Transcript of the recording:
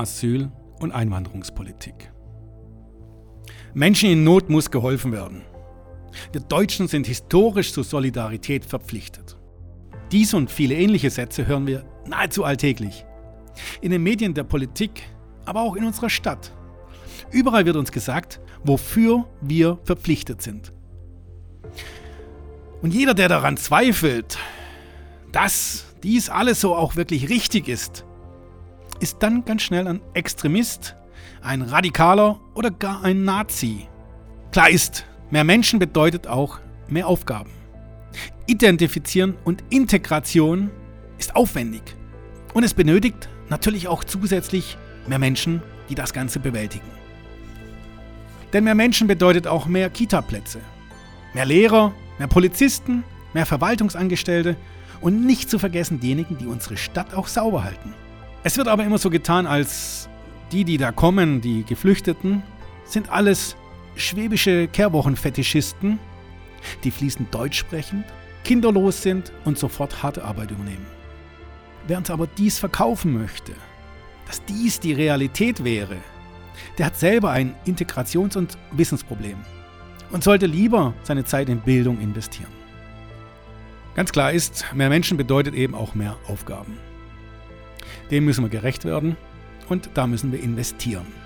Asyl- und Einwanderungspolitik. Menschen in Not muss geholfen werden. Wir Deutschen sind historisch zur Solidarität verpflichtet. Dies und viele ähnliche Sätze hören wir nahezu alltäglich. In den Medien der Politik, aber auch in unserer Stadt. Überall wird uns gesagt, wofür wir verpflichtet sind. Und jeder, der daran zweifelt, dass dies alles so auch wirklich richtig ist, ist dann ganz schnell ein Extremist, ein Radikaler oder gar ein Nazi. Klar ist, mehr Menschen bedeutet auch mehr Aufgaben. Identifizieren und Integration ist aufwendig. Und es benötigt natürlich auch zusätzlich mehr Menschen, die das Ganze bewältigen. Denn mehr Menschen bedeutet auch mehr Kita-Plätze, mehr Lehrer, mehr Polizisten, mehr Verwaltungsangestellte und nicht zu vergessen diejenigen, die unsere Stadt auch sauber halten. Es wird aber immer so getan, als die, die da kommen, die Geflüchteten, sind alles schwäbische Kehrwochenfetischisten, die fließend Deutsch sprechend, kinderlos sind und sofort harte Arbeit übernehmen. Wer uns aber dies verkaufen möchte, dass dies die Realität wäre, der hat selber ein Integrations- und Wissensproblem und sollte lieber seine Zeit in Bildung investieren. Ganz klar ist, mehr Menschen bedeutet eben auch mehr Aufgaben. Dem müssen wir gerecht werden und da müssen wir investieren.